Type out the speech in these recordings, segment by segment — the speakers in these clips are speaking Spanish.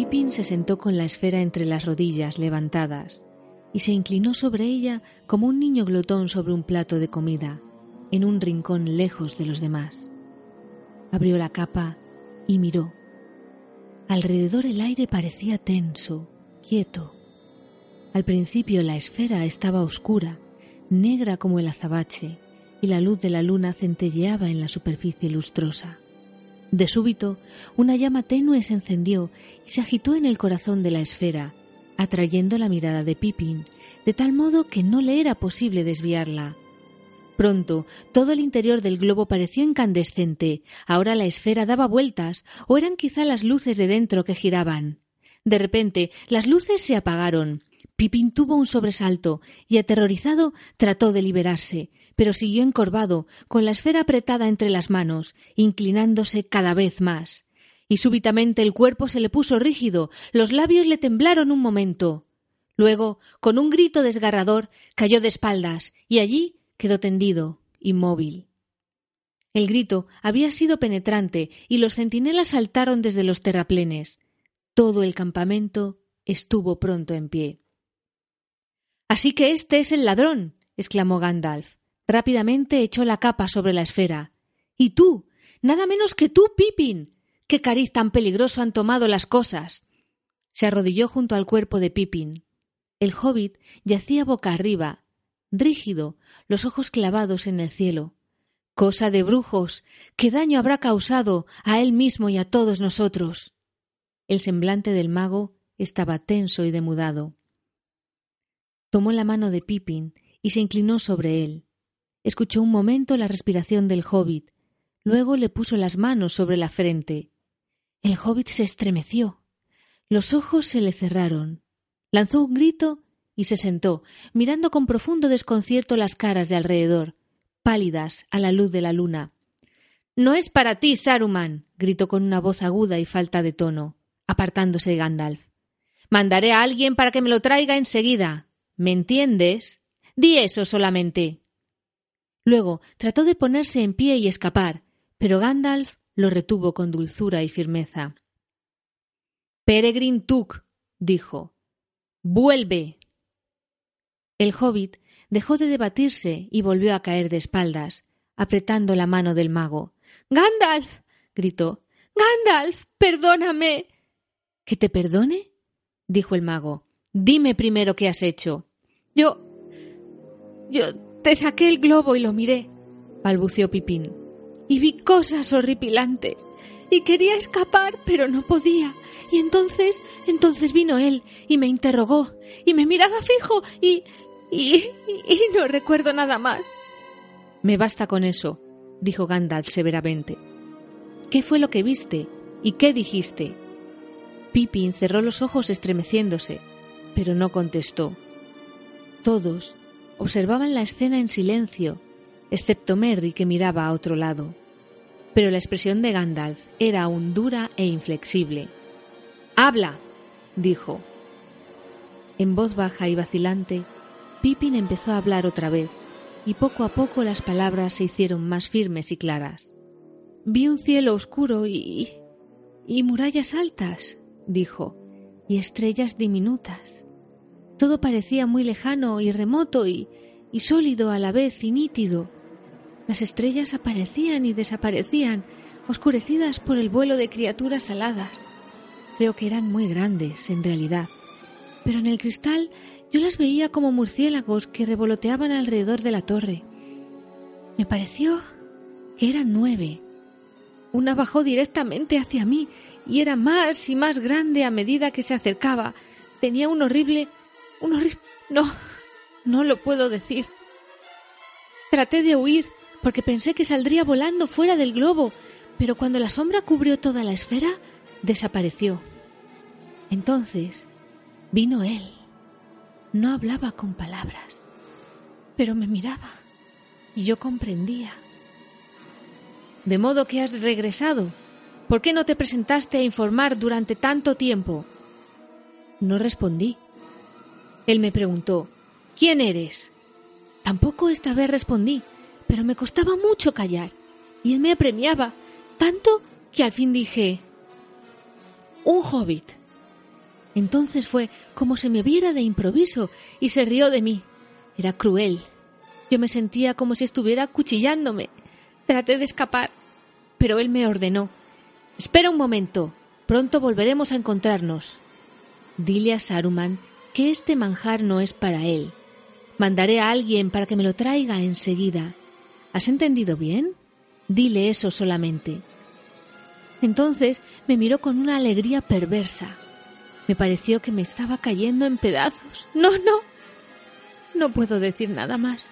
Pippin se sentó con la esfera entre las rodillas levantadas y se inclinó sobre ella como un niño glotón sobre un plato de comida, en un rincón lejos de los demás. Abrió la capa y miró. Alrededor el aire parecía tenso, quieto. Al principio la esfera estaba oscura, negra como el azabache, y la luz de la luna centelleaba en la superficie lustrosa. De súbito, una llama tenue se encendió se agitó en el corazón de la esfera, atrayendo la mirada de Pippin, de tal modo que no le era posible desviarla. Pronto todo el interior del globo pareció incandescente, ahora la esfera daba vueltas, o eran quizá las luces de dentro que giraban. De repente las luces se apagaron. Pippin tuvo un sobresalto y, aterrorizado, trató de liberarse, pero siguió encorvado, con la esfera apretada entre las manos, inclinándose cada vez más y súbitamente el cuerpo se le puso rígido, los labios le temblaron un momento. Luego, con un grito desgarrador, cayó de espaldas y allí quedó tendido, inmóvil. El grito había sido penetrante y los centinelas saltaron desde los terraplenes. Todo el campamento estuvo pronto en pie. Así que este es el ladrón, exclamó Gandalf. Rápidamente echó la capa sobre la esfera. Y tú, nada menos que tú, Pippin. ¡Qué cariz tan peligroso han tomado las cosas! Se arrodilló junto al cuerpo de Pippin. El hobbit yacía boca arriba, rígido, los ojos clavados en el cielo. Cosa de brujos. ¿Qué daño habrá causado a él mismo y a todos nosotros? El semblante del mago estaba tenso y demudado. Tomó la mano de Pippin y se inclinó sobre él. Escuchó un momento la respiración del hobbit, luego le puso las manos sobre la frente. El hobbit se estremeció. Los ojos se le cerraron. Lanzó un grito y se sentó, mirando con profundo desconcierto las caras de alrededor, pálidas a la luz de la luna. No es para ti, Saruman, gritó con una voz aguda y falta de tono, apartándose Gandalf. Mandaré a alguien para que me lo traiga enseguida. ¿Me entiendes? Di eso solamente. Luego trató de ponerse en pie y escapar, pero Gandalf lo retuvo con dulzura y firmeza. Peregrin Tuk, dijo, vuelve. El hobbit dejó de debatirse y volvió a caer de espaldas, apretando la mano del mago. Gandalf. gritó. Gandalf. perdóname. ¿Que te perdone? dijo el mago. Dime primero qué has hecho. Yo. Yo te saqué el globo y lo miré, balbuceó Pipín y vi cosas horripilantes. Y quería escapar, pero no podía. Y entonces, entonces vino él y me interrogó y me miraba fijo y, y, y no recuerdo nada más. Me basta con eso, dijo Gandalf severamente. ¿Qué fue lo que viste y qué dijiste? Pippin cerró los ojos estremeciéndose, pero no contestó. Todos observaban la escena en silencio, excepto Merry que miraba a otro lado pero la expresión de Gandalf era aún dura e inflexible. ¡Habla! dijo. En voz baja y vacilante, Pippin empezó a hablar otra vez, y poco a poco las palabras se hicieron más firmes y claras. Vi un cielo oscuro y. y murallas altas, dijo, y estrellas diminutas. Todo parecía muy lejano y remoto y, y sólido a la vez y nítido. Las estrellas aparecían y desaparecían, oscurecidas por el vuelo de criaturas aladas. Creo que eran muy grandes, en realidad, pero en el cristal yo las veía como murciélagos que revoloteaban alrededor de la torre. Me pareció que eran nueve. Una bajó directamente hacia mí y era más y más grande a medida que se acercaba. Tenía un horrible... un horrible... no, no lo puedo decir. Traté de huir, porque pensé que saldría volando fuera del globo, pero cuando la sombra cubrió toda la esfera, desapareció. Entonces vino él. No hablaba con palabras, pero me miraba y yo comprendía. De modo que has regresado. ¿Por qué no te presentaste a informar durante tanto tiempo? No respondí. Él me preguntó, ¿quién eres? Tampoco esta vez respondí, pero me costaba mucho callar, y él me apremiaba, tanto que al fin dije un hobbit. Entonces fue como si me viera de improviso y se rió de mí. Era cruel. Yo me sentía como si estuviera cuchillándome. Traté de escapar, pero él me ordenó. Espera un momento. Pronto volveremos a encontrarnos. Dile a Saruman que este manjar no es para él. Mandaré a alguien para que me lo traiga enseguida. ¿Has entendido bien? Dile eso solamente. Entonces me miró con una alegría perversa. Me pareció que me estaba cayendo en pedazos. No, no. No puedo decir nada más.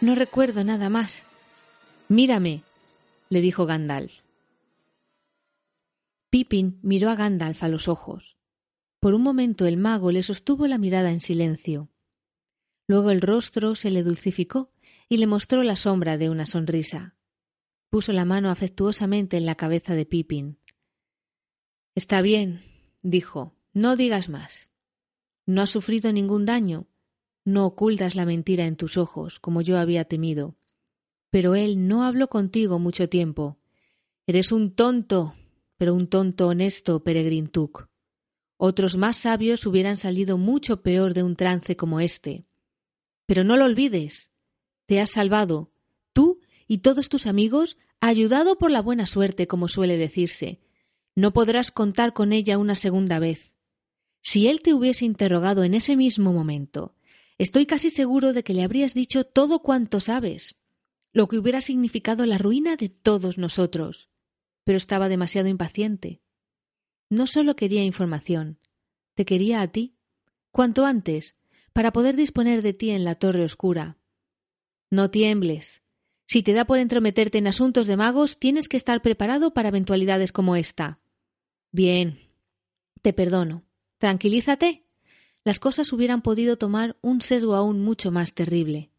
No recuerdo nada más. Mírame, le dijo Gandalf. Pippin miró a Gandalf a los ojos. Por un momento el mago le sostuvo la mirada en silencio. Luego el rostro se le dulcificó y le mostró la sombra de una sonrisa. Puso la mano afectuosamente en la cabeza de Pippin. Está bien, dijo, no digas más. No has sufrido ningún daño, no ocultas la mentira en tus ojos, como yo había temido. Pero él no habló contigo mucho tiempo. Eres un tonto, pero un tonto honesto, Peregrin Tuk. Otros más sabios hubieran salido mucho peor de un trance como este. Pero no lo olvides. Te has salvado, tú y todos tus amigos, ayudado por la buena suerte, como suele decirse. No podrás contar con ella una segunda vez. Si él te hubiese interrogado en ese mismo momento, estoy casi seguro de que le habrías dicho todo cuanto sabes, lo que hubiera significado la ruina de todos nosotros. Pero estaba demasiado impaciente. No solo quería información, te quería a ti, cuanto antes, para poder disponer de ti en la torre oscura. No tiembles. Si te da por entrometerte en asuntos de magos, tienes que estar preparado para eventualidades como esta. Bien. Te perdono. Tranquilízate. Las cosas hubieran podido tomar un sesgo aún mucho más terrible.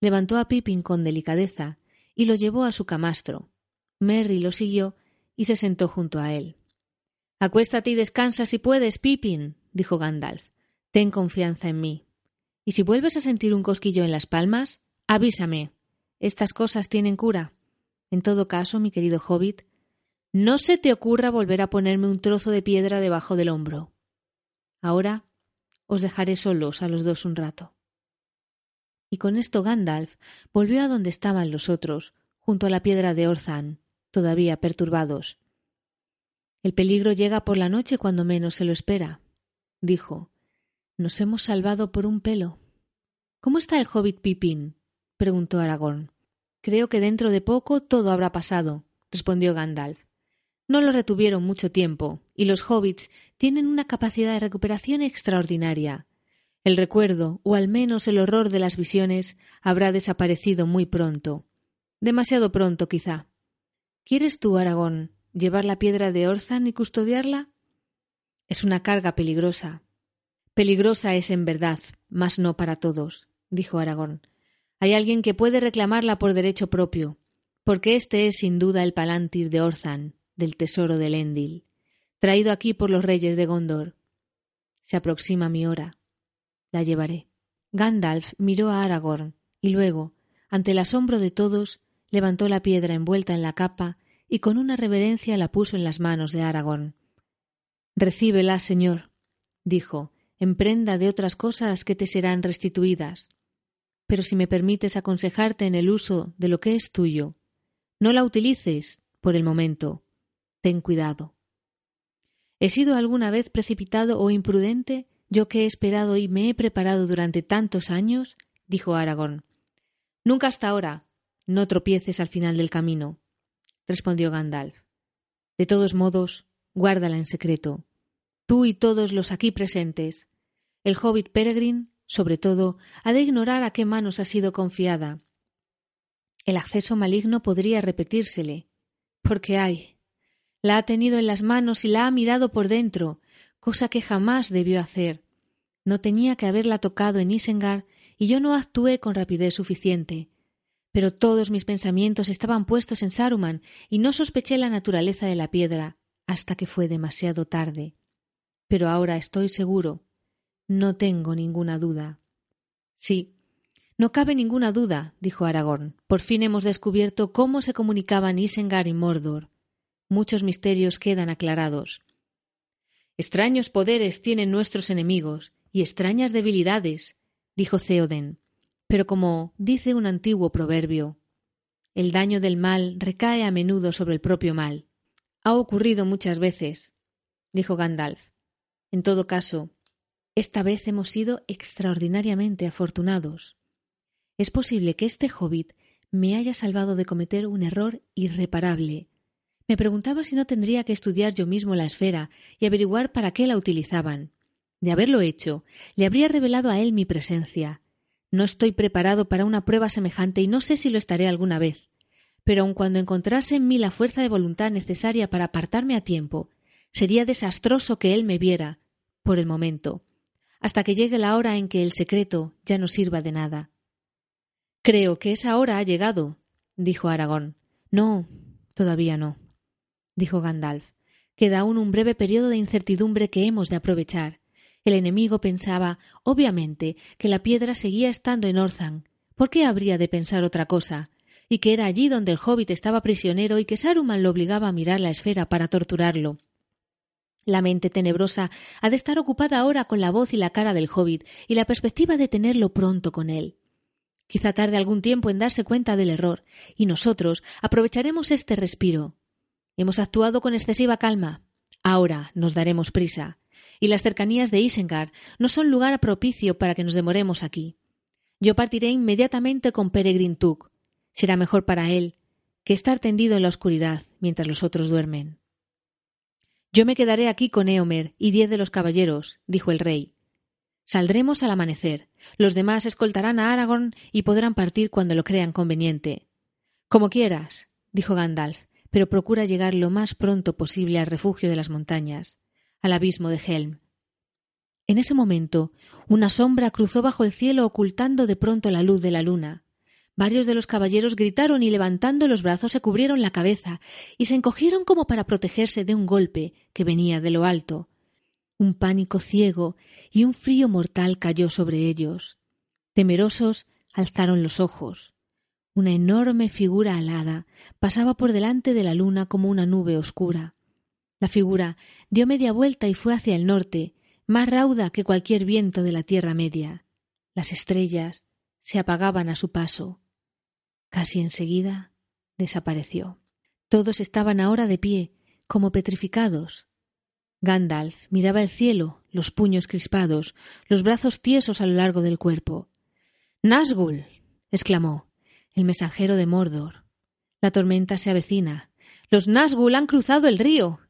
Levantó a Pippin con delicadeza y lo llevó a su camastro. Merry lo siguió y se sentó junto a él. Acuéstate y descansa si puedes, Pippin, dijo Gandalf. Ten confianza en mí. Y si vuelves a sentir un cosquillo en las palmas, avísame. Estas cosas tienen cura. En todo caso, mi querido hobbit, no se te ocurra volver a ponerme un trozo de piedra debajo del hombro. Ahora os dejaré solos a los dos un rato. Y con esto Gandalf volvió a donde estaban los otros, junto a la piedra de Orzan, todavía perturbados. El peligro llega por la noche cuando menos se lo espera, dijo. Nos hemos salvado por un pelo. ¿Cómo está el hobbit Pippin? preguntó Aragorn. Creo que dentro de poco todo habrá pasado, respondió Gandalf. No lo retuvieron mucho tiempo, y los hobbits tienen una capacidad de recuperación extraordinaria. El recuerdo, o al menos el horror de las visiones, habrá desaparecido muy pronto. Demasiado pronto, quizá. ¿Quieres tú, Aragón, llevar la piedra de Orzan y custodiarla? Es una carga peligrosa. Peligrosa es en verdad, mas no para todos, dijo Aragón. Hay alguien que puede reclamarla por derecho propio, porque este es sin duda el Palantir de Orzan, del tesoro de Lendil, traído aquí por los reyes de Gondor. Se aproxima mi hora. La llevaré. Gandalf miró a Aragorn y luego, ante el asombro de todos, levantó la piedra envuelta en la capa y con una reverencia la puso en las manos de Aragorn. Recíbela, señor, dijo, en prenda de otras cosas que te serán restituidas pero si me permites aconsejarte en el uso de lo que es tuyo, no la utilices por el momento. Ten cuidado. ¿He sido alguna vez precipitado o imprudente, yo que he esperado y me he preparado durante tantos años? dijo Aragón. Nunca hasta ahora. No tropieces al final del camino, respondió Gandalf. De todos modos, guárdala en secreto. Tú y todos los aquí presentes. El hobbit Peregrin sobre todo, ha de ignorar a qué manos ha sido confiada. El acceso maligno podría repetírsele, porque ay, la ha tenido en las manos y la ha mirado por dentro, cosa que jamás debió hacer. No tenía que haberla tocado en Isengar y yo no actué con rapidez suficiente. Pero todos mis pensamientos estaban puestos en Saruman y no sospeché la naturaleza de la piedra hasta que fue demasiado tarde. Pero ahora estoy seguro no tengo ninguna duda. Sí, no cabe ninguna duda, dijo Aragorn. Por fin hemos descubierto cómo se comunicaban Isengar y Mordor. Muchos misterios quedan aclarados. Extraños poderes tienen nuestros enemigos y extrañas debilidades, dijo Theoden. Pero como dice un antiguo proverbio, el daño del mal recae a menudo sobre el propio mal. Ha ocurrido muchas veces, dijo Gandalf. En todo caso, esta vez hemos sido extraordinariamente afortunados. Es posible que este hobbit me haya salvado de cometer un error irreparable. Me preguntaba si no tendría que estudiar yo mismo la esfera y averiguar para qué la utilizaban. De haberlo hecho, le habría revelado a él mi presencia. No estoy preparado para una prueba semejante y no sé si lo estaré alguna vez. Pero aun cuando encontrase en mí la fuerza de voluntad necesaria para apartarme a tiempo, sería desastroso que él me viera, por el momento, hasta que llegue la hora en que el secreto ya no sirva de nada. Creo que esa hora ha llegado, dijo Aragón. No, todavía no, dijo Gandalf. Queda aún un breve periodo de incertidumbre que hemos de aprovechar. El enemigo pensaba, obviamente, que la piedra seguía estando en Orthan. ¿Por qué habría de pensar otra cosa? Y que era allí donde el hobbit estaba prisionero y que Saruman lo obligaba a mirar la esfera para torturarlo. La mente tenebrosa ha de estar ocupada ahora con la voz y la cara del hobbit y la perspectiva de tenerlo pronto con él. Quizá tarde algún tiempo en darse cuenta del error, y nosotros aprovecharemos este respiro. Hemos actuado con excesiva calma. Ahora nos daremos prisa. Y las cercanías de Isengard no son lugar propicio para que nos demoremos aquí. Yo partiré inmediatamente con Peregrin Took. Será mejor para él que estar tendido en la oscuridad mientras los otros duermen. Yo me quedaré aquí con Eomer y diez de los caballeros, dijo el rey. Saldremos al amanecer. Los demás escoltarán a Aragorn y podrán partir cuando lo crean conveniente. Como quieras, dijo Gandalf, pero procura llegar lo más pronto posible al refugio de las montañas, al abismo de Helm. En ese momento, una sombra cruzó bajo el cielo ocultando de pronto la luz de la luna. Varios de los caballeros gritaron y levantando los brazos se cubrieron la cabeza y se encogieron como para protegerse de un golpe que venía de lo alto. Un pánico ciego y un frío mortal cayó sobre ellos. Temerosos alzaron los ojos. Una enorme figura alada pasaba por delante de la luna como una nube oscura. La figura dio media vuelta y fue hacia el norte, más rauda que cualquier viento de la Tierra Media. Las estrellas se apagaban a su paso. Casi enseguida desapareció. Todos estaban ahora de pie, como petrificados. Gandalf miraba el cielo, los puños crispados, los brazos tiesos a lo largo del cuerpo. Nazgul. exclamó. El mensajero de Mordor. La tormenta se avecina. Los Nazgul han cruzado el río.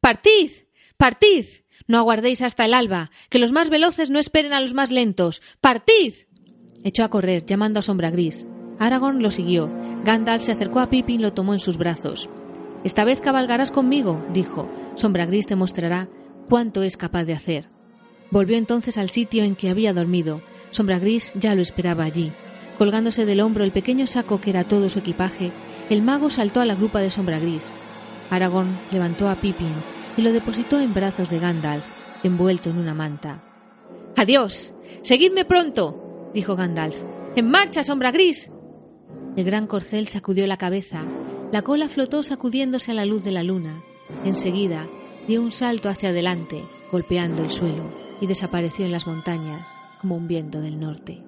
Partid. Partid. No aguardéis hasta el alba. Que los más veloces no esperen a los más lentos. Partid. Echó a correr, llamando a Sombra Gris. Aragorn lo siguió. Gandalf se acercó a Pippin y lo tomó en sus brazos. Esta vez cabalgarás conmigo, dijo. Sombra Gris te mostrará cuánto es capaz de hacer. Volvió entonces al sitio en que había dormido. Sombra Gris ya lo esperaba allí. Colgándose del hombro el pequeño saco que era todo su equipaje, el mago saltó a la grupa de Sombra Gris. Aragorn levantó a Pippin y lo depositó en brazos de Gandalf, envuelto en una manta. Adiós. Seguidme pronto. dijo Gandalf. En marcha, Sombra Gris. El gran corcel sacudió la cabeza, la cola flotó sacudiéndose a la luz de la luna. Enseguida dio un salto hacia adelante, golpeando el suelo, y desapareció en las montañas como un viento del norte.